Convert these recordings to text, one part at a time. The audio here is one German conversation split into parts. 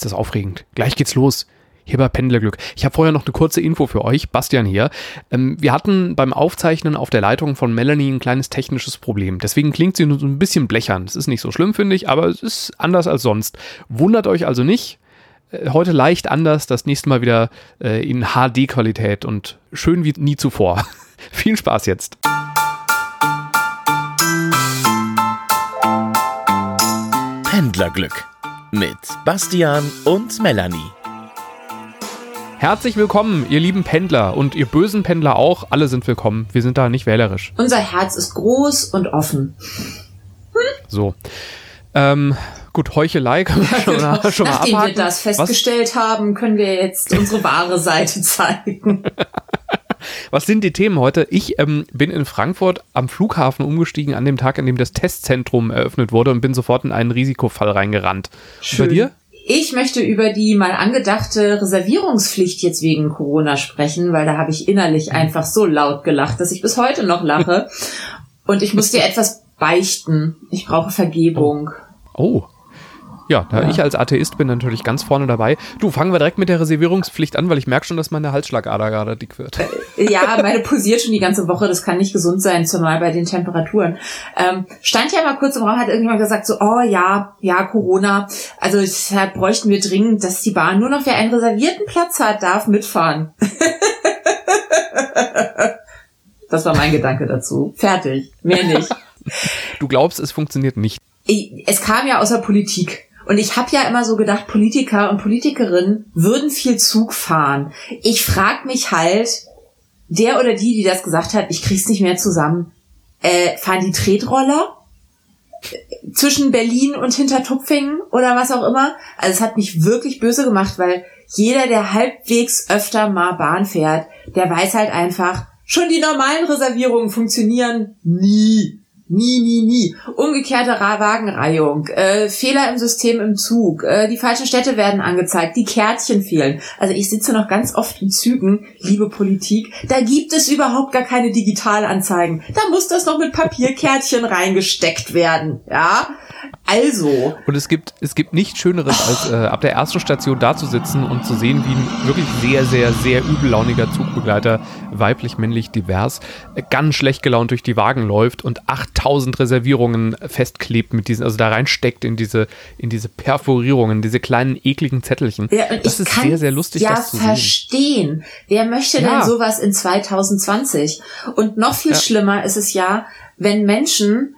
ist das aufregend. Gleich geht's los. Hier bei Pendlerglück. Ich habe vorher noch eine kurze Info für euch. Bastian hier. Ähm, wir hatten beim Aufzeichnen auf der Leitung von Melanie ein kleines technisches Problem. Deswegen klingt sie nur so ein bisschen blechern. Es ist nicht so schlimm, finde ich, aber es ist anders als sonst. Wundert euch also nicht. Äh, heute leicht anders, das nächste Mal wieder äh, in HD-Qualität und schön wie nie zuvor. Viel Spaß jetzt. Pendlerglück mit Bastian und Melanie. Herzlich willkommen, ihr lieben Pendler und ihr bösen Pendler auch. Alle sind willkommen. Wir sind da nicht wählerisch. Unser Herz ist groß und offen. Hm? So. Ähm, gut, Heuchelei können wir schon, genau. mal, schon mal Nachdem abhaken. wir das festgestellt Was? haben, können wir jetzt unsere wahre Seite zeigen. Was sind die Themen heute? Ich ähm, bin in Frankfurt am Flughafen umgestiegen an dem Tag, an dem das Testzentrum eröffnet wurde und bin sofort in einen Risikofall reingerannt. Schön. bei dir? Ich möchte über die mal angedachte Reservierungspflicht jetzt wegen Corona sprechen, weil da habe ich innerlich einfach so laut gelacht, dass ich bis heute noch lache. Und ich muss dir etwas beichten. Ich brauche Vergebung. Oh. Ja, da ja. ich als Atheist bin natürlich ganz vorne dabei. Du, fangen wir direkt mit der Reservierungspflicht an, weil ich merke schon, dass meine Halsschlagader gerade dick wird. Äh, ja, meine posiert schon die ganze Woche. Das kann nicht gesund sein, zumal bei den Temperaturen. Ähm, stand ja mal kurz im Raum, hat irgendjemand gesagt so, oh ja, ja, Corona. Also deshalb bräuchten wir dringend, dass die Bahn nur noch, wer einen reservierten Platz hat, darf mitfahren. das war mein Gedanke dazu. Fertig. Mehr nicht. Du glaubst, es funktioniert nicht. Es kam ja aus der Politik. Und ich habe ja immer so gedacht, Politiker und Politikerinnen würden viel Zug fahren. Ich frag mich halt, der oder die, die das gesagt hat, ich krieg's nicht mehr zusammen, äh, fahren die Tretroller? zwischen Berlin und Hintertupfingen oder was auch immer. Also es hat mich wirklich böse gemacht, weil jeder, der halbwegs öfter mal Bahn fährt, der weiß halt einfach, schon die normalen Reservierungen funktionieren nie. Nie, nie, nie. Umgekehrte Wagenreihung, äh, Fehler im System im Zug, äh, die falschen Städte werden angezeigt, die Kärtchen fehlen. Also ich sitze noch ganz oft in Zügen, liebe Politik, da gibt es überhaupt gar keine Digitalanzeigen. Da muss das noch mit Papierkärtchen reingesteckt werden, ja. Also. Und es gibt, es gibt nichts Schöneres, als äh, ab der ersten Station da zu sitzen und zu sehen, wie ein wirklich sehr, sehr, sehr übellauniger Zugbegleiter, weiblich, männlich, divers, äh, ganz schlecht gelaunt durch die Wagen läuft und 8000 Reservierungen festklebt mit diesen, also da reinsteckt in diese, in diese Perforierungen, diese kleinen ekligen Zettelchen. Ja, das ist sehr, sehr lustig, ja das zu verstehen. Wer möchte ja. denn sowas in 2020? Und noch viel ja. schlimmer ist es ja, wenn Menschen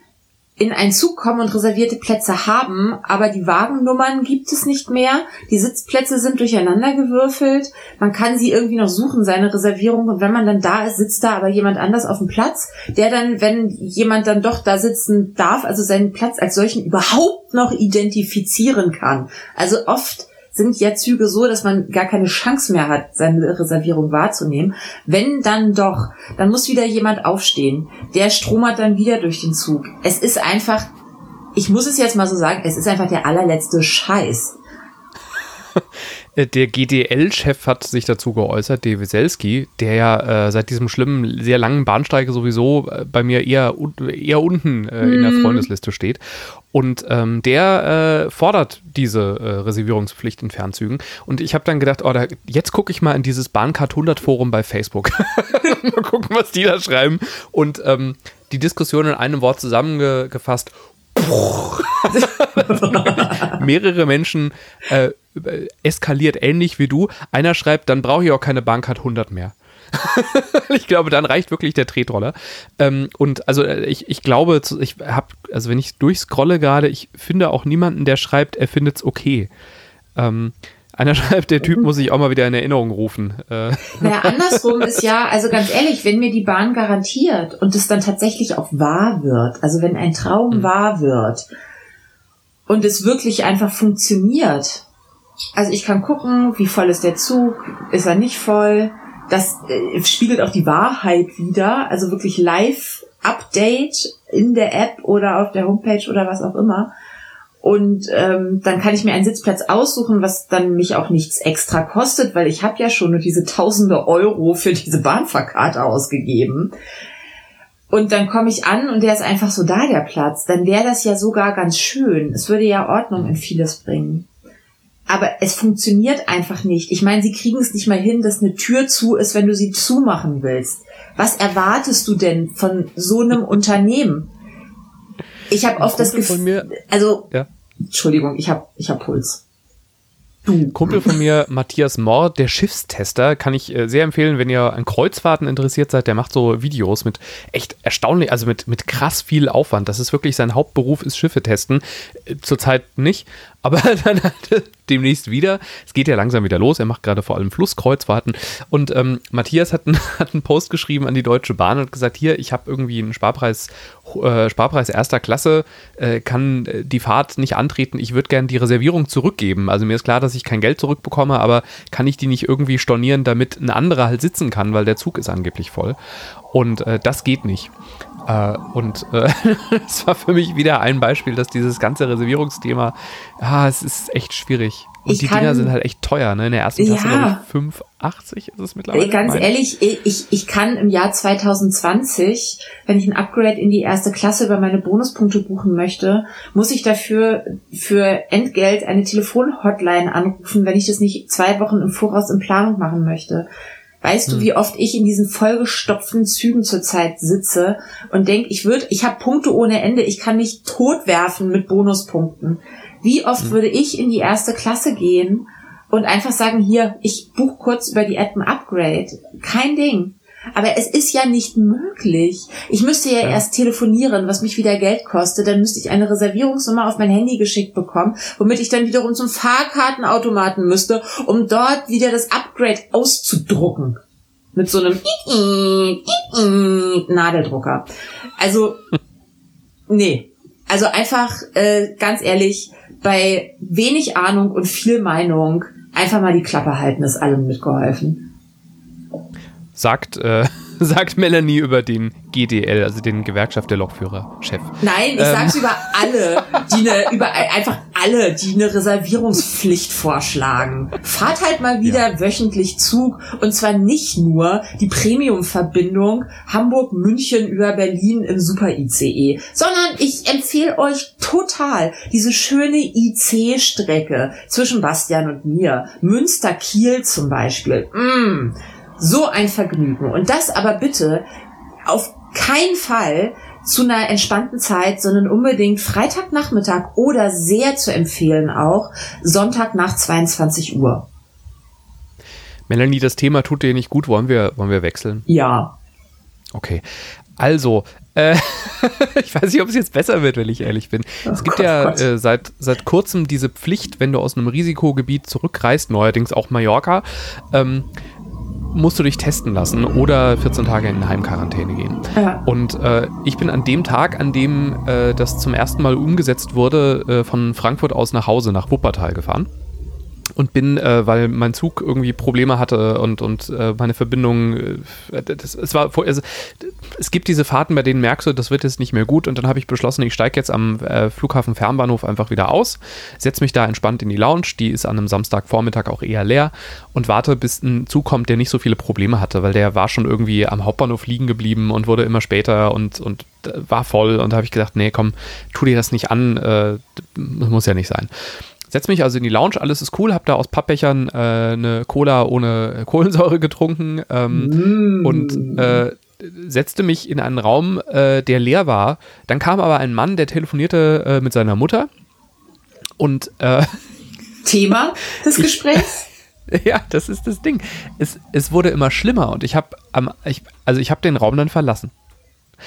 in einen Zug kommen und reservierte Plätze haben, aber die Wagennummern gibt es nicht mehr. Die Sitzplätze sind durcheinander gewürfelt. Man kann sie irgendwie noch suchen, seine Reservierung. Und wenn man dann da ist, sitzt da aber jemand anders auf dem Platz, der dann, wenn jemand dann doch da sitzen darf, also seinen Platz als solchen überhaupt noch identifizieren kann. Also oft sind ja Züge so, dass man gar keine Chance mehr hat, seine Reservierung wahrzunehmen. Wenn dann doch, dann muss wieder jemand aufstehen. Der stromert dann wieder durch den Zug. Es ist einfach, ich muss es jetzt mal so sagen, es ist einfach der allerletzte Scheiß. Äh, der GDL-Chef hat sich dazu geäußert, der Wieselski, der ja äh, seit diesem schlimmen, sehr langen Bahnstreik sowieso äh, bei mir eher, eher unten äh, in der mhm. Freundesliste steht. Und ähm, der äh, fordert diese äh, Reservierungspflicht in Fernzügen. Und ich habe dann gedacht, oh, da, jetzt gucke ich mal in dieses Bahncard 100 Forum bei Facebook. mal gucken, was die da schreiben. Und ähm, die Diskussion in einem Wort zusammengefasst. Mehrere Menschen äh, eskaliert ähnlich wie du. Einer schreibt, dann brauche ich auch keine Bahncard 100 mehr. ich glaube, dann reicht wirklich der Tretroller. Ähm, und also äh, ich, ich glaube, ich habe, also wenn ich durchscrolle gerade, ich finde auch niemanden, der schreibt, er findet es okay. Ähm, einer schreibt, der Typ muss sich auch mal wieder in Erinnerung rufen. Äh. Naja, andersrum ist ja, also ganz ehrlich, wenn mir die Bahn garantiert und es dann tatsächlich auch wahr wird, also wenn ein Traum mhm. wahr wird und es wirklich einfach funktioniert, also ich kann gucken, wie voll ist der Zug, ist er nicht voll, das äh, spiegelt auch die Wahrheit wieder, also wirklich Live-Update in der App oder auf der Homepage oder was auch immer. Und ähm, dann kann ich mir einen Sitzplatz aussuchen, was dann mich auch nichts extra kostet, weil ich habe ja schon nur diese tausende Euro für diese Bahnfahrkarte ausgegeben. Und dann komme ich an und der ist einfach so da, der Platz. Dann wäre das ja sogar ganz schön. Es würde ja Ordnung in vieles bringen. Aber es funktioniert einfach nicht. Ich meine, sie kriegen es nicht mal hin, dass eine Tür zu ist, wenn du sie zumachen willst. Was erwartest du denn von so einem Unternehmen? Ich habe oft das Gefühl, also ja. Entschuldigung, ich habe ich hab Puls. Du. Kumpel von mir, Matthias Mohr, der Schiffstester, kann ich äh, sehr empfehlen, wenn ihr an Kreuzfahrten interessiert seid. Der macht so Videos mit echt erstaunlich, also mit, mit krass viel Aufwand. Das ist wirklich sein Hauptberuf, ist Schiffe testen. Äh, zurzeit nicht, aber dann halt demnächst wieder. Es geht ja langsam wieder los. Er macht gerade vor allem Flusskreuzfahrten. Und ähm, Matthias hat, ein, hat einen Post geschrieben an die Deutsche Bahn und gesagt: Hier, ich habe irgendwie einen Sparpreis, äh, Sparpreis erster Klasse, äh, kann äh, die Fahrt nicht antreten. Ich würde gerne die Reservierung zurückgeben. Also mir ist klar, dass ich kein Geld zurückbekomme, aber kann ich die nicht irgendwie stornieren, damit ein anderer halt sitzen kann, weil der Zug ist angeblich voll. Und äh, das geht nicht. Äh, und äh, es war für mich wieder ein Beispiel, dass dieses ganze Reservierungsthema, ah, es ist echt schwierig. Und ich die kann, Dinger sind halt echt teuer, ne? In der ersten Klasse, ja, glaube ich, 5,80 ist es mittlerweile. Ganz ehrlich, ich, ich kann im Jahr 2020, wenn ich ein Upgrade in die erste Klasse über meine Bonuspunkte buchen möchte, muss ich dafür für Entgelt eine Telefonhotline anrufen, wenn ich das nicht zwei Wochen im Voraus in Planung machen möchte. Weißt hm. du, wie oft ich in diesen vollgestopften Zügen zurzeit sitze und denk, ich würde, ich habe Punkte ohne Ende, ich kann mich totwerfen mit Bonuspunkten. Wie oft hm. würde ich in die erste Klasse gehen und einfach sagen, hier, ich buche kurz über die App ein Upgrade. Kein Ding. Aber es ist ja nicht möglich. Ich müsste ja, ja, erst telefonieren, was mich wieder Geld kostet. Dann müsste ich eine Reservierungsnummer auf mein Handy geschickt bekommen, womit ich dann wiederum zum Fahrkartenautomaten müsste, um dort wieder das Upgrade auszudrucken. Mit so einem Nadeldrucker. Also, nee. Also einfach, äh, ganz ehrlich, bei wenig Ahnung und viel Meinung einfach mal die Klappe halten, ist allem mitgeholfen sagt, äh, sagt Melanie über den GDL, also den Gewerkschaft der Lokführer-Chef. Nein, ich ähm. sag's über alle, die eine, über einfach alle, die eine Reservierungspflicht vorschlagen. Fahrt halt mal wieder ja. wöchentlich Zug und zwar nicht nur die Premium-Verbindung Hamburg-München über Berlin im Super-ICE, sondern ich empfehle euch total diese schöne IC-Strecke zwischen Bastian und mir. Münster-Kiel zum Beispiel. Mmh so ein Vergnügen. Und das aber bitte auf keinen Fall zu einer entspannten Zeit, sondern unbedingt Freitagnachmittag oder sehr zu empfehlen auch Sonntag nach 22 Uhr. Melanie, das Thema tut dir nicht gut. Wollen wir, wollen wir wechseln? Ja. Okay. Also, äh, ich weiß nicht, ob es jetzt besser wird, wenn ich ehrlich bin. Oh es gibt Gott, ja äh, seit, seit kurzem diese Pflicht, wenn du aus einem Risikogebiet zurückreist, neuerdings auch Mallorca, ähm, musst du dich testen lassen oder 14 Tage in Heimquarantäne gehen. Ja. Und äh, ich bin an dem Tag, an dem äh, das zum ersten Mal umgesetzt wurde, äh, von Frankfurt aus nach Hause, nach Wuppertal gefahren und bin, äh, weil mein Zug irgendwie Probleme hatte und, und äh, meine Verbindung, äh, das, es war, also, es gibt diese Fahrten, bei denen merkst du, das wird jetzt nicht mehr gut und dann habe ich beschlossen, ich steige jetzt am äh, Flughafen Fernbahnhof einfach wieder aus, setze mich da entspannt in die Lounge, die ist an einem Samstagvormittag auch eher leer und warte, bis ein Zug kommt, der nicht so viele Probleme hatte, weil der war schon irgendwie am Hauptbahnhof liegen geblieben und wurde immer später und, und war voll und da habe ich gedacht, nee, komm, tu dir das nicht an, äh, muss ja nicht sein. Setz mich also in die Lounge, alles ist cool, hab da aus Pappbechern äh, eine Cola ohne Kohlensäure getrunken ähm, mm. und äh, setzte mich in einen Raum, äh, der leer war. Dann kam aber ein Mann, der telefonierte äh, mit seiner Mutter und äh, Thema des Gesprächs? ja, das ist das Ding. Es, es wurde immer schlimmer und ich habe ich, also ich habe den Raum dann verlassen.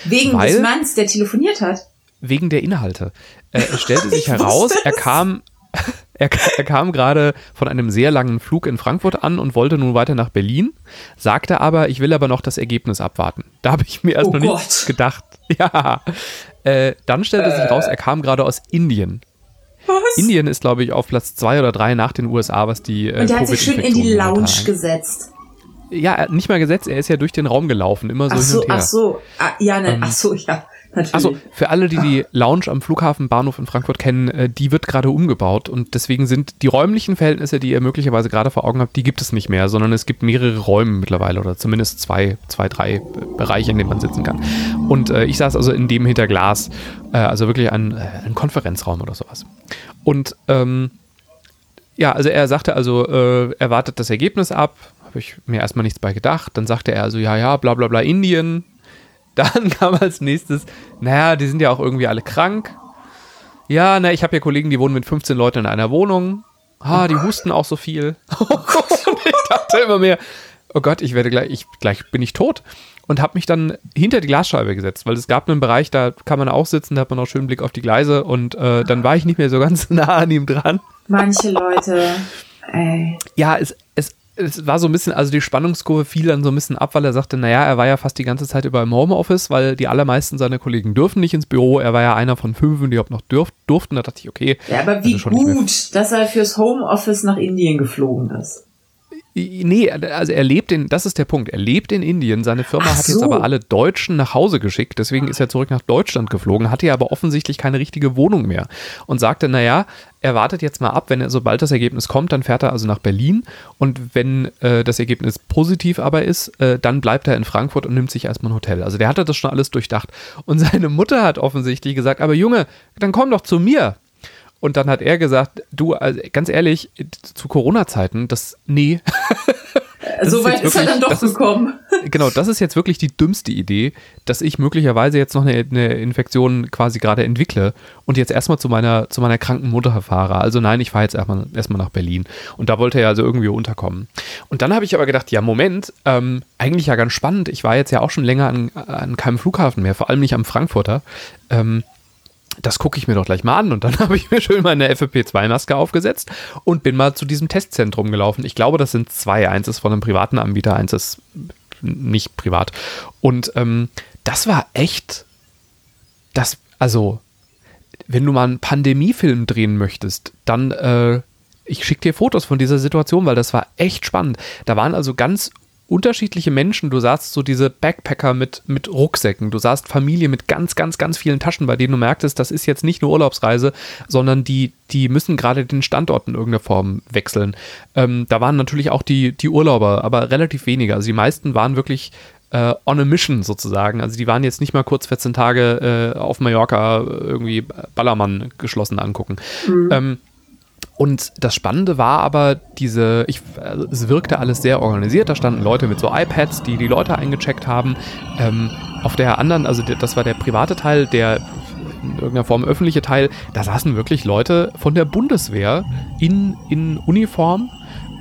Wegen weil, des Manns, der telefoniert hat? Wegen der Inhalte. Äh, es stellte sich heraus, er kam, er, er, kam gerade von einem sehr langen Flug in Frankfurt an und wollte nun weiter nach Berlin, sagte aber, ich will aber noch das Ergebnis abwarten. Da habe ich mir erst oh noch Gott. nichts gedacht. Ja. Äh, dann stellte äh. sich raus, er kam gerade aus Indien. Was? Indien ist, glaube ich, auf Platz zwei oder drei nach den USA, was die. Äh, und er hat sich schön in die Lounge gesetzt. Ja, nicht mal gesetzt, er ist ja durch den Raum gelaufen, immer so ach so, hin und her. Ach so, ah, ja, ne, ähm, ach so, ja. Also für alle, die die Lounge am Flughafenbahnhof in Frankfurt kennen, äh, die wird gerade umgebaut und deswegen sind die räumlichen Verhältnisse, die ihr möglicherweise gerade vor Augen habt, die gibt es nicht mehr, sondern es gibt mehrere Räume mittlerweile oder zumindest zwei, zwei, drei Bereiche, in denen man sitzen kann. Und äh, ich saß also in dem hinter Glas, äh, also wirklich ein, äh, ein Konferenzraum oder sowas. Und ähm, ja, also er sagte also, äh, er wartet das Ergebnis ab. Habe ich mir erstmal nichts bei gedacht. Dann sagte er also, ja, ja, bla bla bla, Indien. Dann kam als nächstes, naja, die sind ja auch irgendwie alle krank. Ja, na, ich habe ja Kollegen, die wohnen mit 15 Leuten in einer Wohnung. Ah, die husten auch so viel. und ich dachte immer mehr, oh Gott, ich werde gleich, ich, gleich bin ich tot. Und habe mich dann hinter die Glasscheibe gesetzt, weil es gab einen Bereich, da kann man auch sitzen, da hat man auch schönen Blick auf die Gleise und äh, dann war ich nicht mehr so ganz nah an ihm dran. Manche Leute, ey. Ja, es, es, es war so ein bisschen, also die Spannungskurve fiel dann so ein bisschen ab, weil er sagte, naja, er war ja fast die ganze Zeit über im Homeoffice, weil die allermeisten seiner Kollegen dürfen nicht ins Büro. Er war ja einer von fünf, die überhaupt noch dürf, durften. Da dachte ich, okay. Ja, aber wie also nicht mehr- gut, dass er fürs Homeoffice nach Indien geflogen ist. Nee, also er lebt in, das ist der Punkt, er lebt in Indien. Seine Firma Ach hat jetzt so. aber alle Deutschen nach Hause geschickt, deswegen ist er zurück nach Deutschland geflogen, hatte ja aber offensichtlich keine richtige Wohnung mehr und sagte, naja, er wartet jetzt mal ab, wenn er, sobald das Ergebnis kommt, dann fährt er also nach Berlin und wenn äh, das Ergebnis positiv aber ist, äh, dann bleibt er in Frankfurt und nimmt sich erstmal ein Hotel. Also der hatte das schon alles durchdacht. Und seine Mutter hat offensichtlich gesagt, aber Junge, dann komm doch zu mir. Und dann hat er gesagt, du, also ganz ehrlich, zu Corona-Zeiten, das, nee, so weit ist er dann doch das ist- gekommen. genau, das ist jetzt wirklich die dümmste Idee, dass ich möglicherweise jetzt noch eine, eine Infektion quasi gerade entwickle und jetzt erstmal zu meiner, zu meiner kranken Mutter fahre. Also nein, ich fahre jetzt erstmal, erstmal nach Berlin. Und da wollte er also irgendwie unterkommen. Und dann habe ich aber gedacht, ja, Moment, ähm, eigentlich ja ganz spannend. Ich war jetzt ja auch schon länger an, an keinem Flughafen mehr, vor allem nicht am Frankfurter. Ähm, das gucke ich mir doch gleich mal an. Und dann habe ich mir schön meine FFP2-Maske aufgesetzt und bin mal zu diesem Testzentrum gelaufen. Ich glaube, das sind zwei. Eins ist von einem privaten Anbieter, eins ist nicht privat. Und ähm, das war echt, das, also, wenn du mal einen Pandemiefilm drehen möchtest, dann, äh, ich schicke dir Fotos von dieser Situation, weil das war echt spannend. Da waren also ganz unterschiedliche Menschen. Du sahst so diese Backpacker mit, mit Rucksäcken. Du sahst Familie mit ganz, ganz, ganz vielen Taschen, bei denen du merktest, das ist jetzt nicht nur Urlaubsreise, sondern die, die müssen gerade den Standort in irgendeiner Form wechseln. Ähm, da waren natürlich auch die, die Urlauber, aber relativ wenige. Also die meisten waren wirklich äh, on a mission sozusagen. Also die waren jetzt nicht mal kurz 14 Tage äh, auf Mallorca irgendwie Ballermann geschlossen angucken. Ähm, und das Spannende war aber diese, ich, also es wirkte alles sehr organisiert. Da standen Leute mit so iPads, die die Leute eingecheckt haben. Ähm, auf der anderen, also das war der private Teil, der in irgendeiner Form öffentliche Teil, da saßen wirklich Leute von der Bundeswehr in, in Uniform,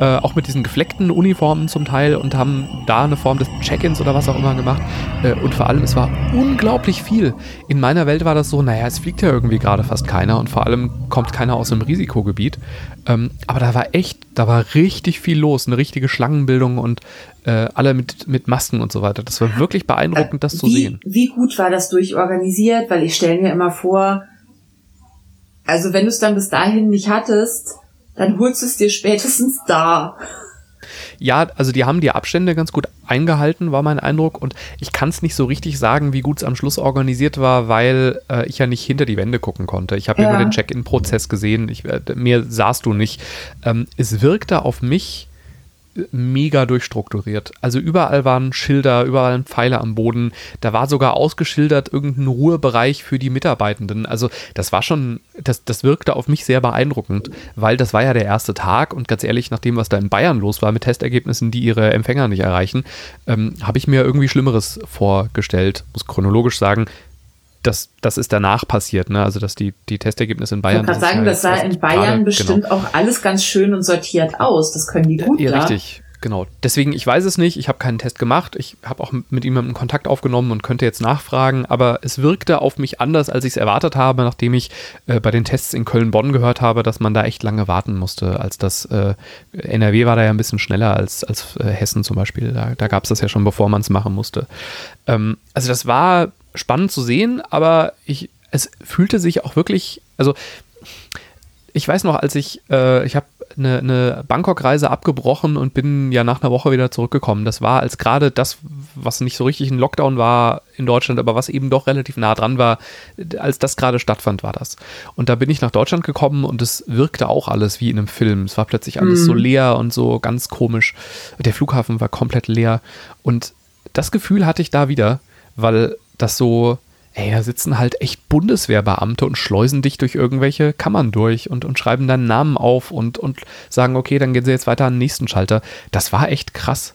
äh, auch mit diesen gefleckten Uniformen zum Teil und haben da eine Form des Check-ins oder was auch immer gemacht. Äh, und vor allem, es war unglaublich viel. In meiner Welt war das so, naja, es fliegt ja irgendwie gerade fast keiner und vor allem kommt keiner aus einem Risikogebiet. Ähm, aber da war echt, da war richtig viel los, eine richtige Schlangenbildung und äh, alle mit, mit Masken und so weiter. Das war wirklich beeindruckend, das zu wie, sehen. Wie gut war das durchorganisiert? Weil ich stelle mir immer vor, also wenn du es dann bis dahin nicht hattest, dann holst du es dir spätestens da. Ja, also die haben die Abstände ganz gut eingehalten, war mein Eindruck. Und ich kann es nicht so richtig sagen, wie gut es am Schluss organisiert war, weil äh, ich ja nicht hinter die Wände gucken konnte. Ich habe ja nur den Check-in-Prozess gesehen. Ich, äh, mir sahst du nicht. Ähm, es wirkte auf mich äh, mega durchstrukturiert. Also überall waren Schilder, überall waren Pfeile am Boden. Da war sogar ausgeschildert irgendein Ruhebereich für die Mitarbeitenden. Also das war schon, das, das wirkte auf mich sehr beeindruckend, weil das war ja der erste Tag und ganz ehrlich, nach dem, was da in Bayern los war mit Testergebnissen, die ihre Empfänger nicht erreichen, ähm, habe ich mir irgendwie Schlimmeres vorgestellt. Muss chronologisch sagen, das, das ist danach passiert, ne? Also dass die, die Testergebnisse in Ich Bayern. wollte gerade ist sagen, ja das sah in Bayern gerade- bestimmt genau. auch alles ganz schön und sortiert aus. Das können die gut Ja, da. richtig, genau. Deswegen, ich weiß es nicht, ich habe keinen Test gemacht, ich habe auch mit ihm Kontakt aufgenommen und könnte jetzt nachfragen, aber es wirkte auf mich anders, als ich es erwartet habe, nachdem ich äh, bei den Tests in Köln-Bonn gehört habe, dass man da echt lange warten musste, als das äh, NRW war da ja ein bisschen schneller als, als äh, Hessen zum Beispiel. Da, da gab es das ja schon, bevor man es machen musste. Ähm, also das war spannend zu sehen, aber ich, es fühlte sich auch wirklich, also ich weiß noch, als ich, äh, ich habe eine, eine Bangkok-Reise abgebrochen und bin ja nach einer Woche wieder zurückgekommen. Das war als gerade das, was nicht so richtig ein Lockdown war in Deutschland, aber was eben doch relativ nah dran war, als das gerade stattfand, war das. Und da bin ich nach Deutschland gekommen und es wirkte auch alles wie in einem Film. Es war plötzlich alles so leer und so ganz komisch. Der Flughafen war komplett leer und das Gefühl hatte ich da wieder, weil das so, ey, da sitzen halt echt Bundeswehrbeamte und schleusen dich durch irgendwelche Kammern durch und, und schreiben deinen Namen auf und, und sagen, okay, dann gehen sie jetzt weiter an den nächsten Schalter. Das war echt krass.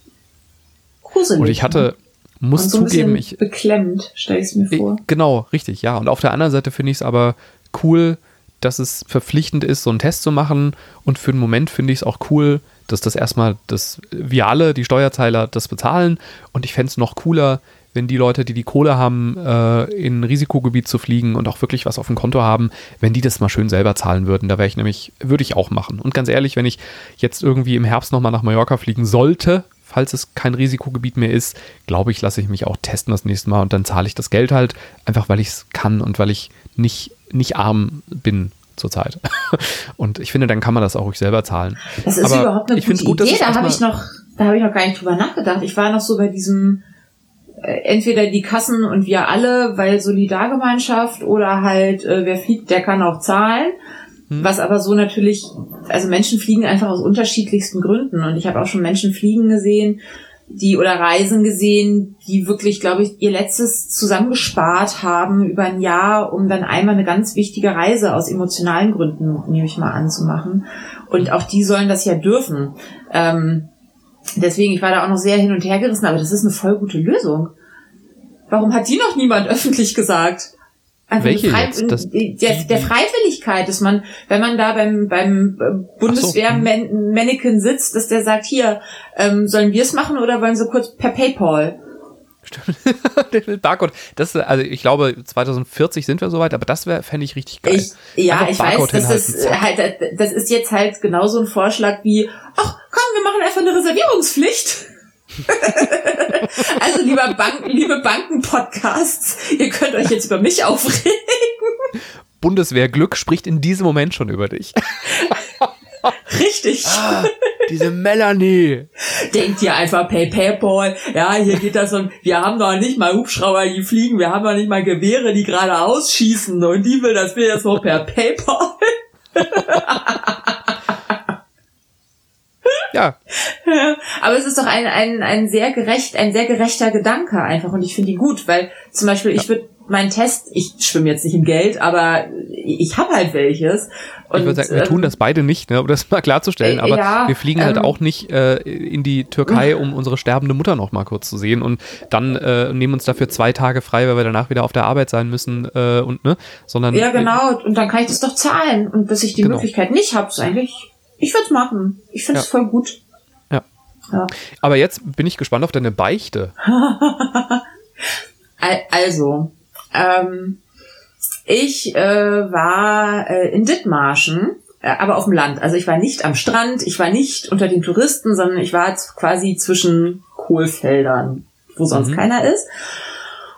Gruselig. Und ich hatte, muss und so zugeben, ich, beklemmt, stelle ich es mir vor. Genau, richtig, ja. Und auf der anderen Seite finde ich es aber cool, dass es verpflichtend ist, so einen Test zu machen. Und für einen Moment finde ich es auch cool, dass das erstmal, dass wir alle, die Steuerzahler, das bezahlen. Und ich fände es noch cooler, wenn die Leute, die die Kohle haben, äh, in ein Risikogebiet zu fliegen und auch wirklich was auf dem Konto haben, wenn die das mal schön selber zahlen würden. Da wäre ich nämlich, würde ich auch machen. Und ganz ehrlich, wenn ich jetzt irgendwie im Herbst nochmal nach Mallorca fliegen sollte, falls es kein Risikogebiet mehr ist, glaube ich, lasse ich mich auch testen das nächste Mal und dann zahle ich das Geld halt, einfach weil ich es kann und weil ich nicht, nicht arm bin zurzeit. Und ich finde, dann kann man das auch ruhig selber zahlen. Das ist Aber überhaupt eine gute gut, Idee. Da habe ich noch, da habe ich noch gar nicht drüber nachgedacht. Ich war noch so bei diesem entweder die Kassen und wir alle, weil Solidargemeinschaft oder halt äh, wer fliegt, der kann auch zahlen. Hm. Was aber so natürlich, also Menschen fliegen einfach aus unterschiedlichsten Gründen und ich habe auch schon Menschen fliegen gesehen, die oder Reisen gesehen, die wirklich, glaube ich, ihr letztes zusammengespart haben über ein Jahr, um dann einmal eine ganz wichtige Reise aus emotionalen Gründen, nehme ich mal an, zu machen. Und auch die sollen das ja dürfen. Ähm, deswegen, ich war da auch noch sehr hin und her gerissen, aber das ist eine voll gute Lösung. Warum hat die noch niemand öffentlich gesagt? Einfach Welche Frei- jetzt? Das- der, der Freiwilligkeit, dass man, wenn man da beim, beim äh, Bundeswehr-Mannequin sitzt, dass der sagt, hier, ähm, sollen wir es machen oder wollen sie kurz per Paypal? Den Barcode. Das, also ich glaube, 2040 sind wir soweit, aber das wäre, fände ich richtig geil. Ich, ja, Einfach ich weiß, Barcode das hinhalten, ist halt, das ist jetzt halt genauso ein Vorschlag wie, ach wir machen einfach eine Reservierungspflicht. also lieber Bank, liebe Banken-Podcasts, ihr könnt euch jetzt über mich aufregen. Bundeswehrglück spricht in diesem Moment schon über dich. Richtig. Ah. Diese Melanie. Denkt ihr einfach per Paypal, ja, hier geht das um, wir haben doch nicht mal Hubschrauber, die fliegen, wir haben doch nicht mal Gewehre, die gerade ausschießen und die will, dass wir jetzt noch per Paypal. Ja, Aber es ist doch ein, ein, ein sehr gerecht, ein sehr gerechter Gedanke einfach und ich finde ihn gut, weil zum Beispiel ich würde meinen Test, ich schwimme jetzt nicht im Geld, aber ich habe halt welches. Und, ich würde sagen, wir tun ähm, das beide nicht, ne, um das mal klarzustellen, äh, aber ja, wir fliegen halt ähm, auch nicht äh, in die Türkei, um unsere sterbende Mutter noch mal kurz zu sehen und dann äh, nehmen uns dafür zwei Tage frei, weil wir danach wieder auf der Arbeit sein müssen äh, und ne, sondern Ja, genau, und dann kann ich das doch zahlen. Und dass ich die Genau. Möglichkeit nicht habe, ist eigentlich, ich würde es machen. Ich finde es Ja. voll gut. Ja. Ja. Aber jetzt bin ich gespannt auf deine Beichte. Al- Also, ähm, ich äh, war äh, in Dithmarschen, äh, aber auf dem Land. Also ich war nicht am Strand, ich war nicht unter den Touristen, sondern ich war quasi zwischen Kohlfeldern, wo sonst Mhm. keiner ist.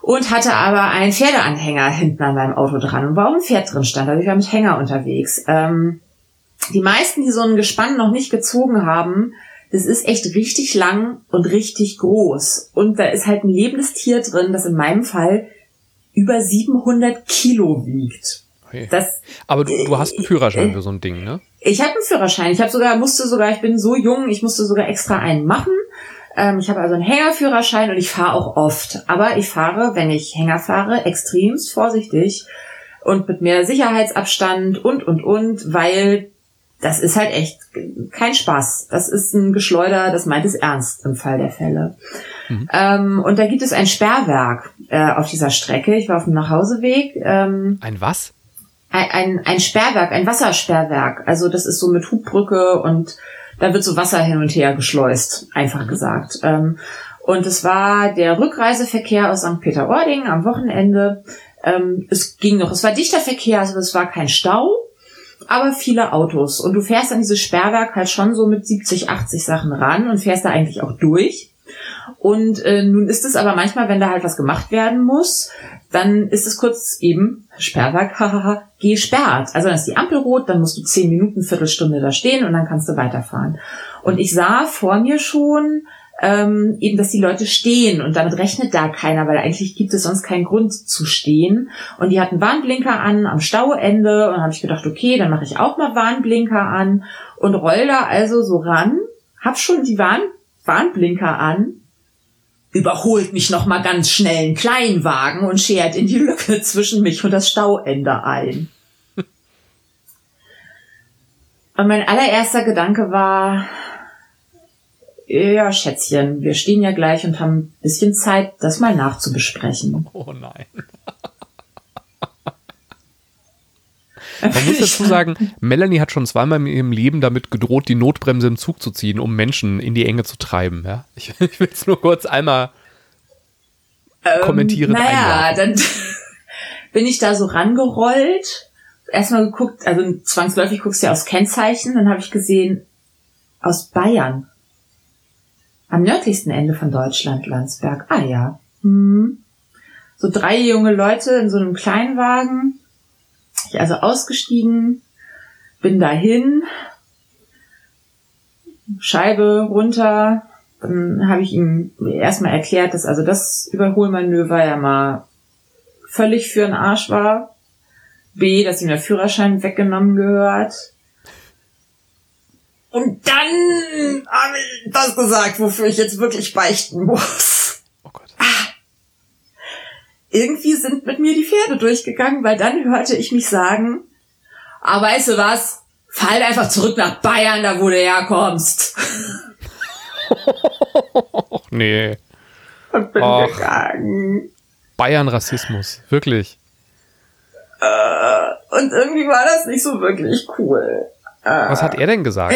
Und hatte aber einen Pferdeanhänger hinten an meinem Auto dran, und wo auch ein Pferd drin stand. Also ich war mit Hänger unterwegs. Ähm, die meisten, die so ein Gespann noch nicht gezogen haben, das ist echt richtig lang und richtig groß. Und da ist halt ein lebendes Tier drin, das in meinem Fall über 700 Kilo wiegt. Okay. Das, Aber du, du hast einen Führerschein für so ein Ding, ne? ich habe einen Führerschein. Ich habe sogar, musste sogar, ich bin so jung, ich musste sogar extra einen machen. Ähm, ich habe also einen Hängerführerschein und ich fahre auch oft. Aber ich fahre, wenn ich Hänger fahre, extremst vorsichtig und mit mehr Sicherheitsabstand und, und, und, weil das ist halt echt kein Spaß. Das ist ein Geschleuder, das meint es ernst im Fall der Fälle. Ähm, und da gibt es ein Sperrwerk äh, auf dieser Strecke. Ich war auf dem Nachhauseweg. Ähm, Ein was? ein, ein, ein Sperrwerk, ein Wassersperrwerk. Also das ist so mit Hubbrücke und da wird so Wasser hin und her geschleust, einfach gesagt. Ähm, und es war der Rückreiseverkehr aus St. Peter-Ording am Wochenende. Ähm, es ging noch, es war dichter Verkehr, also es war kein Stau, aber viele Autos. Und du fährst an dieses Sperrwerk halt schon so mit 70, 80 Sachen ran und fährst da eigentlich auch durch. Und äh, nun ist es aber manchmal, wenn da halt was gemacht werden muss, dann ist es kurz eben Sperrwerk, hahaha, gesperrt. Also dann ist die Ampel rot, dann musst du zehn Minuten, Viertelstunde da stehen und dann kannst du weiterfahren. Und ich sah vor mir schon ähm, eben, dass die Leute stehen und damit rechnet da keiner, weil eigentlich gibt es sonst keinen Grund zu stehen. Und die hatten Warnblinker an am Stauende und dann habe ich gedacht, okay, dann mache ich auch mal Warnblinker an und roll da also so ran, hab schon die Warn Warnblinker an überholt mich noch mal ganz schnell ein Kleinwagen und schert in die Lücke zwischen mich und das Stauende ein. Und mein allererster Gedanke war, ja, Schätzchen, wir stehen ja gleich und haben ein bisschen Zeit, das mal nachzubesprechen. Oh nein. Man muss dazu sagen, Melanie hat schon zweimal in ihrem Leben damit gedroht, die Notbremse im Zug zu ziehen, um Menschen in die Enge zu treiben. Ja? Ich, ich will es nur kurz einmal Ähm, kommentieren. naja, dann bin ich da so rangerollt. Erstmal geguckt, also zwangsläufig guckst du ja aufs Kennzeichen, dann habe ich gesehen, aus Bayern. Am nördlichsten Ende von Deutschland, Landsberg. Ah ja. Hm. So drei junge Leute in so einem Kleinwagen. Ich also ausgestiegen, bin dahin, Scheibe runter, dann habe ich ihm erstmal erklärt, dass also das Überholmanöver ja mal völlig für den Arsch war. B, dass ihm der Führerschein weggenommen gehört. Und dann habe ich das gesagt, wofür ich jetzt wirklich beichten muss. Oh Gott. Irgendwie sind mit mir die Pferde durchgegangen, weil dann hörte ich mich sagen, ah, weißt du was? Fall einfach zurück nach Bayern, da wo du herkommst. Och nee. Und bin Ach. gegangen. Bayern-Rassismus. Wirklich. Und irgendwie war das nicht so wirklich cool. Was hat er denn gesagt?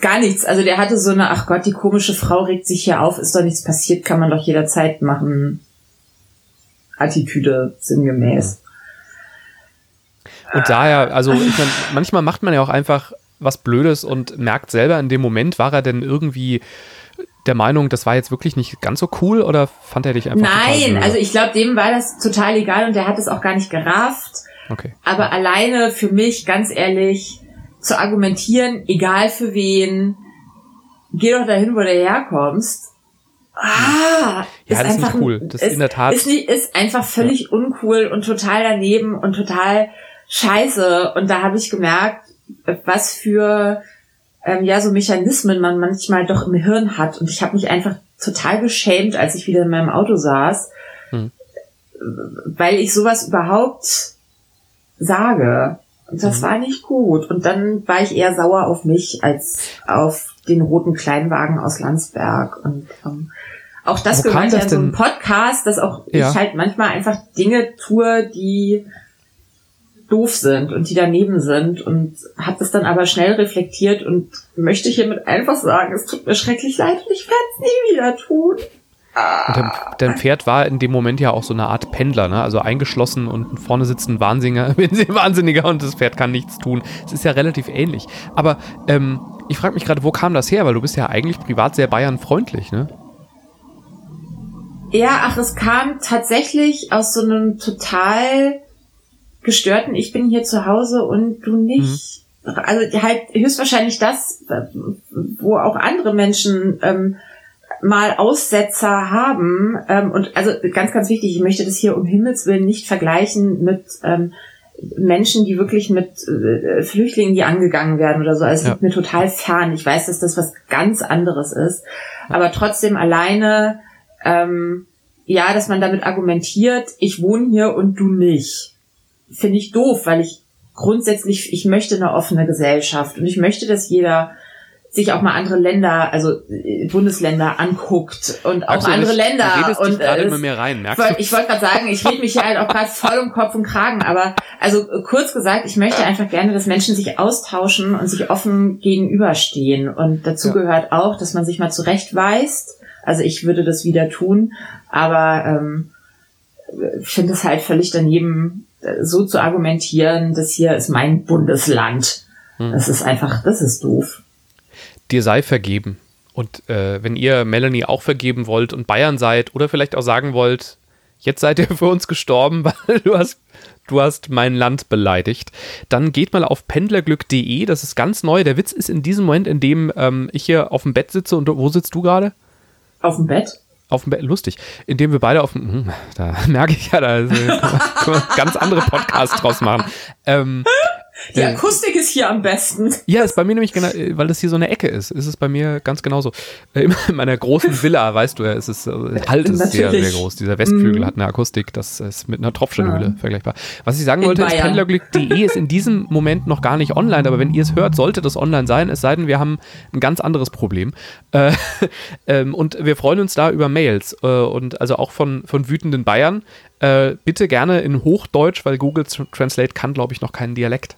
Gar nichts. Also der hatte so eine, ach Gott, die komische Frau regt sich hier auf, ist doch nichts passiert, kann man doch jederzeit machen. Attitüde sinngemäß. Und daher, also ich mein, manchmal macht man ja auch einfach was Blödes und merkt selber in dem Moment, war er denn irgendwie der Meinung, das war jetzt wirklich nicht ganz so cool oder fand er dich einfach Nein, also ich glaube, dem war das total egal und der hat es auch gar nicht gerafft. Okay. Aber alleine für mich, ganz ehrlich, zu argumentieren, egal für wen, geh doch dahin, wo du herkommst. Ah, Ja, das ist nicht cool. Das ist in der Tat- Ist, nicht, ist einfach völlig uncool und total daneben und total scheiße. Und da habe ich gemerkt, was für ähm, ja so Mechanismen man manchmal doch im Hirn hat. Und ich habe mich einfach total geschämt, als ich wieder in meinem Auto saß, Hm. weil ich sowas überhaupt sage. Und das Mhm. war nicht gut. Und dann war ich eher sauer auf mich als auf den roten Kleinwagen aus Landsberg. Und ähm, auch das Wo gehört ja in so einem? Podcast, dass auch Ja. ich halt manchmal einfach Dinge tue, die doof sind und die daneben sind und habe das dann aber schnell reflektiert und möchte hiermit einfach sagen, es tut mir schrecklich leid und ich werde es nie wieder tun. Und dein, dein Pferd war in dem Moment ja auch so eine Art Pendler, ne? also eingeschlossen und vorne sitzt ein Wahnsinniger, Wahnsinniger und das Pferd kann nichts tun. Es ist ja relativ ähnlich. Aber ähm, ich frage mich gerade, wo kam das her? Weil du bist ja eigentlich privat sehr Bayern-freundlich, ne? Ja, ach, es kam tatsächlich aus so einem total gestörten, ich bin hier zu Hause und du nicht. Also halt höchstwahrscheinlich das, wo auch andere Menschen ähm, mal Aussetzer haben. Ähm, und also ganz, ganz wichtig, ich möchte das hier um Himmels Willen nicht vergleichen mit ähm, Menschen, die wirklich mit äh, Flüchtlingen, die angegangen werden oder so. Also Ja. liegt mir total fern. Ich weiß, dass das was ganz anderes ist. Aber trotzdem alleine, ähm, ja, dass man damit argumentiert, ich wohne hier und du nicht. Finde ich doof, weil ich grundsätzlich, ich möchte eine offene Gesellschaft und ich möchte, dass jeder sich auch mal andere Länder, also äh, Bundesländer anguckt und auch Axel, andere Länder. Du redest dich und gerade äh, immer mehr rein, ich merkst wollte du? ich wollte gerade sagen, ich rede mich hier halt auch gerade voll um Kopf und Kragen, aber also äh, kurz gesagt, ich möchte einfach gerne, dass Menschen sich austauschen und sich offen gegenüberstehen. Und dazu Ja. gehört auch, dass man sich mal zurechtweist. Also ich würde das wieder tun, aber ähm, ich finde es halt völlig daneben, äh, so zu argumentieren, das hier ist mein Bundesland. Hm. Das ist einfach, das ist doof. Dir sei vergeben. Und äh, wenn ihr Melanie auch vergeben wollt und Bayern seid oder vielleicht auch sagen wollt, jetzt seid ihr für uns gestorben, weil du hast, du hast mein Land beleidigt, dann geht mal auf pendlerglück.de, das ist ganz neu. Der Witz ist in diesem Moment, in dem ähm, ich hier auf dem Bett sitze und wo sitzt du gerade? Auf dem Bett? Auf dem Bett, lustig. Indem wir beide auf dem, hm, da merke ich ja, da äh, kann man ganz andere Podcasts draus machen. Ähm, Die Akustik ist hier am besten. Ja, ist bei mir nämlich genau, weil das hier so eine Ecke ist, ist es bei mir ganz genauso. Äh, In meiner großen Villa, weißt du ja, ist es äh, halt ist sehr, sehr groß. Dieser Westflügel Mhm. hat eine Akustik, das ist mit einer Tropfsteinhöhle Ja. vergleichbar. Was ich sagen In wollte, ist, Bayern. pendlerglück.de ist in diesem Moment noch gar nicht online, aber wenn ihr es hört, sollte das online sein, es sei denn, wir haben ein ganz anderes Problem. Äh, ähm, und wir freuen uns da über Mails äh, und also auch von, von wütenden Bayern. Äh, bitte gerne in Hochdeutsch, weil Google Translate kann, glaube ich, noch keinen Dialekt.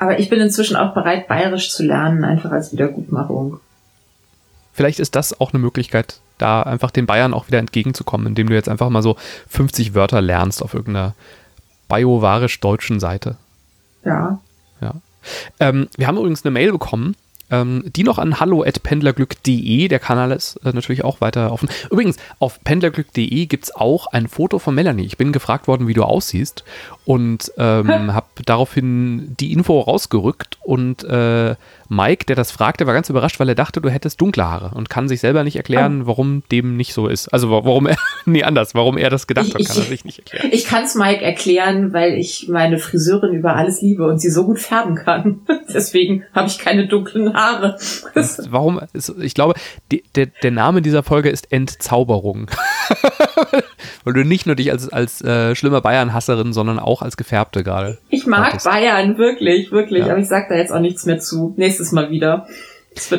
Aber ich bin inzwischen auch bereit, bayerisch zu lernen, einfach als Wiedergutmachung. Vielleicht ist das auch eine Möglichkeit, da einfach den Bayern auch wieder entgegenzukommen, indem du jetzt einfach mal so 50 Wörter lernst auf irgendeiner biovarisch-deutschen Seite. Ja. Ja. Ähm, wir haben übrigens eine Mail bekommen, ähm, die noch an hallo.pendlerglück.de, der Kanal ist äh, natürlich auch weiter offen. Übrigens, auf pendlerglück.de gibt es auch ein Foto von Melanie. Ich bin gefragt worden, wie du aussiehst und ähm, habe daraufhin die Info rausgerückt und äh, Mike, der das fragte, war ganz überrascht, weil er dachte, du hättest dunkle Haare und kann sich selber nicht erklären, warum dem nicht so ist. Also wa- warum er, nee, anders, warum er das gedacht hat, Ich- kann er sich nicht erklären. Ich kann es Mike erklären, weil ich meine Friseurin über alles liebe und sie so gut färben kann. Deswegen habe ich keine dunklen Haare. Das, Warum? Ich glaube, die, der, der Name dieser Folge ist Entzauberung. Weil du nicht nur dich als, als äh, schlimmer Bayern-Hasserin, sondern auch als Gefärbte gerade. ich mag Hattest. Bayern, wirklich, wirklich. Ja. Aber ich sag da jetzt auch nichts mehr zu. Nächstes Mal wieder.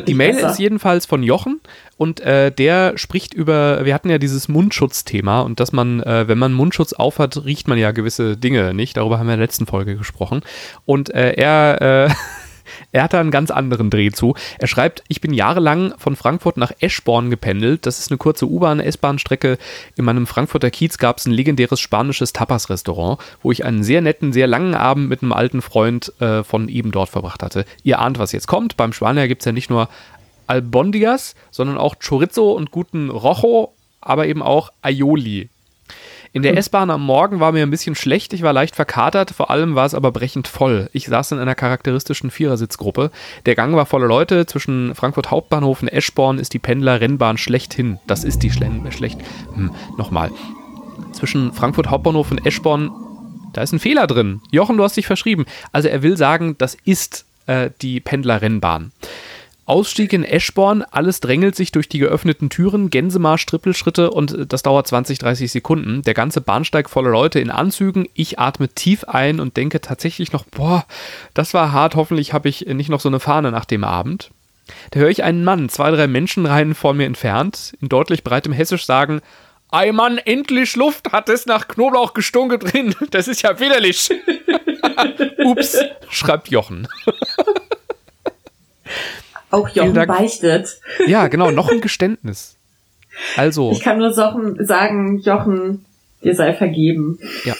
Die Mail besser. ist jedenfalls von Jochen und äh, der spricht über, wir hatten ja dieses Mundschutzthema und dass man, äh, wenn man Mundschutz aufhat, riecht man ja gewisse Dinge nicht. Darüber haben wir in der letzten Folge gesprochen. Und äh, er, äh, er hat da einen ganz anderen Dreh zu. Er schreibt, ich bin jahrelang von Frankfurt nach Eschborn gependelt. Das ist eine kurze U-Bahn-S-Bahn-Strecke. In meinem Frankfurter Kiez gab es ein legendäres spanisches Tapas-Restaurant, wo ich einen sehr netten, sehr langen Abend mit einem alten Freund äh, von eben dort verbracht hatte. Ihr ahnt, was jetzt kommt. Beim Spanier gibt es ja nicht nur Albondigas, sondern auch Chorizo und guten Rojo, aber eben auch Aioli. In der S-Bahn am Morgen war mir ein bisschen schlecht, ich war leicht verkatert, vor allem war es aber brechend voll. Ich saß in einer charakteristischen Vierersitzgruppe. Der Gang war voller Leute, zwischen Frankfurt Hauptbahnhof und Eschborn ist die Pendler-Rennbahn schlechthin. Das ist die Schle schlecht. Hm, nochmal. Zwischen Frankfurt Hauptbahnhof und Eschborn, da ist ein Fehler drin. Jochen, du hast dich verschrieben. Also er will sagen, das ist äh, die Pendler-Rennbahn. Ausstieg in Eschborn, alles drängelt sich durch die geöffneten Türen, Gänsemarsch, Trippelschritte und äh, das dauert 20, 30 Sekunden. Der ganze Bahnsteig voller Leute in Anzügen. Ich atme tief ein und denke tatsächlich noch, boah, das war hart, hoffentlich habe ich nicht noch so eine Fahne nach dem Abend. Da höre ich einen Mann, zwei, drei Menschenreihen vor mir entfernt, in deutlich breitem Hessisch sagen, Ei Mann, endlich Luft, hat es nach Knoblauch gestunken drin. Das ist ja widerlich. Ups, schreibt Jochen. Auch Jochen beichtet. Ja, genau, noch ein Geständnis. Also, Ich kann nur Sachen sagen, Jochen, dir sei vergeben. ja.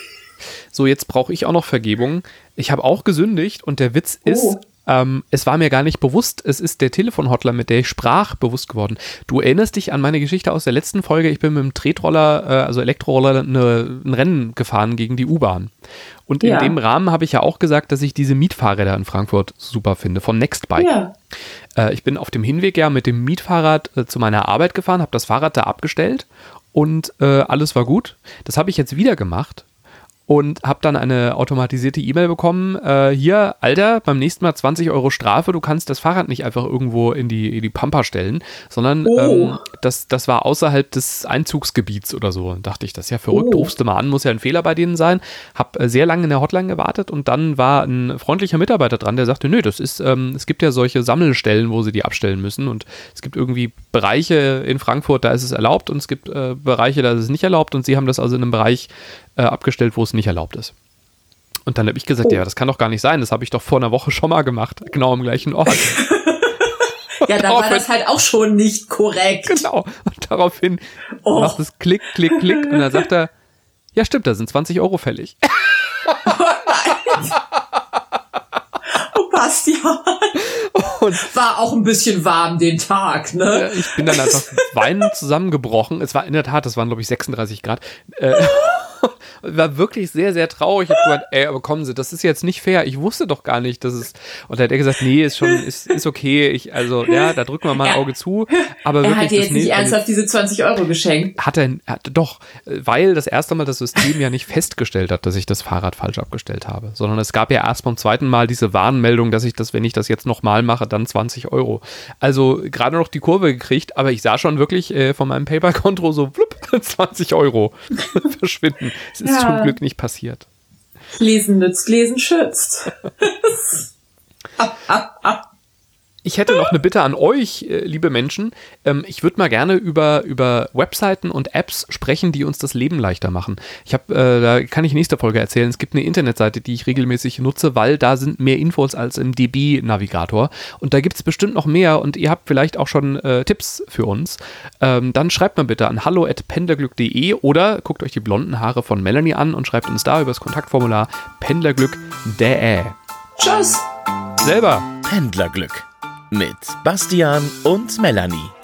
So, jetzt brauche ich auch noch Vergebung. Ich habe auch gesündigt und der Witz ist, Oh. Ähm, es war mir gar nicht bewusst, es ist der Telefonhotler, mit der ich sprach, bewusst geworden. Du erinnerst dich an meine Geschichte aus der letzten Folge. Ich bin mit dem Tretroller, äh, also Elektroroller, eine, ein Rennen gefahren gegen die U-Bahn. Und in Ja. dem Rahmen habe ich ja auch gesagt, dass ich diese Mietfahrräder in Frankfurt super finde, von Nextbike. Ja. Äh, ich bin auf dem Hinweg ja mit dem Mietfahrrad äh, zu meiner Arbeit gefahren, habe das Fahrrad da abgestellt und äh, alles war gut. Das habe ich jetzt wieder gemacht und habe dann eine automatisierte E-Mail bekommen. Äh, hier, Alter, beim nächsten Mal 20 Euro Strafe. Du kannst das Fahrrad nicht einfach irgendwo in die, in die Pampa stellen, sondern Oh. ähm, das, das war außerhalb des Einzugsgebiets oder so. Und dachte ich, das ist ja verrückt. Oh. Rufst du mal an, muss ja ein Fehler bei denen sein. Hab äh, sehr lange in der Hotline gewartet und dann war ein freundlicher Mitarbeiter dran, der sagte, nö, das ist, ähm, es gibt ja solche Sammelstellen, wo sie die abstellen müssen und es gibt irgendwie Bereiche in Frankfurt, da ist es erlaubt und es gibt äh, Bereiche, da ist es nicht erlaubt und sie haben das also in einem Bereich äh, abgestellt, wo es nicht erlaubt ist. Und dann habe ich gesagt, Oh. ja, das kann doch gar nicht sein, das habe ich doch vor einer Woche schon mal gemacht, genau am gleichen Ort. Ja, dann war das halt auch schon nicht korrekt. genau. Und daraufhin Oh. macht es Klick, Klick, Klick und dann sagt er, ja stimmt, da sind 20 Euro fällig. Oh, Bastian. Und War auch ein bisschen warm den Tag, ne? Ich bin dann einfach weinend zusammengebrochen. Es war in der Tat, das waren glaube ich 36 Grad. Äh, war wirklich sehr, sehr traurig. Ich habe gesagt, ey, aber kommen Sie, das ist jetzt nicht fair. Ich wusste doch gar nicht, dass es. Und da hat er gesagt, nee, ist schon, ist, ist okay. Ich, also, ja, da drücken wir mal ein Auge zu. Aber Er wirklich. hat dir jetzt nicht nächste- ernsthaft diese 20 Euro geschenkt. hat er, hat, doch, weil das erste Mal das System ja nicht festgestellt hat, dass ich das Fahrrad falsch abgestellt habe, sondern es gab ja erst beim zweiten Mal diese Warnmeldung, dass ich das, wenn ich das jetzt nochmal mache, dann 20 Euro. Also gerade noch die Kurve gekriegt, aber ich sah schon wirklich äh, von meinem Paper-Konto so flupp, 20 Euro verschwinden. Es ist Ja. zum Glück nicht passiert. Lesen nützt, lesen schützt. Ich hätte noch eine Bitte an euch, äh, liebe Menschen. Ähm, ich würde mal gerne über, über Webseiten und Apps sprechen, die uns das Leben leichter machen. Ich habe, äh, da kann ich nächste Folge erzählen. Es gibt eine Internetseite, die ich regelmäßig nutze, weil da sind mehr Infos als im DB-Navigator. Und da gibt es bestimmt noch mehr und ihr habt vielleicht auch schon äh, Tipps für uns. Ähm, dann schreibt mal bitte an hallo.pendlerglück.de oder guckt euch die blonden Haare von Melanie an und schreibt uns da über das Kontaktformular pendlerglück.de. Tschüss. Selber. Pendlerglück mit Bastian und Melanie.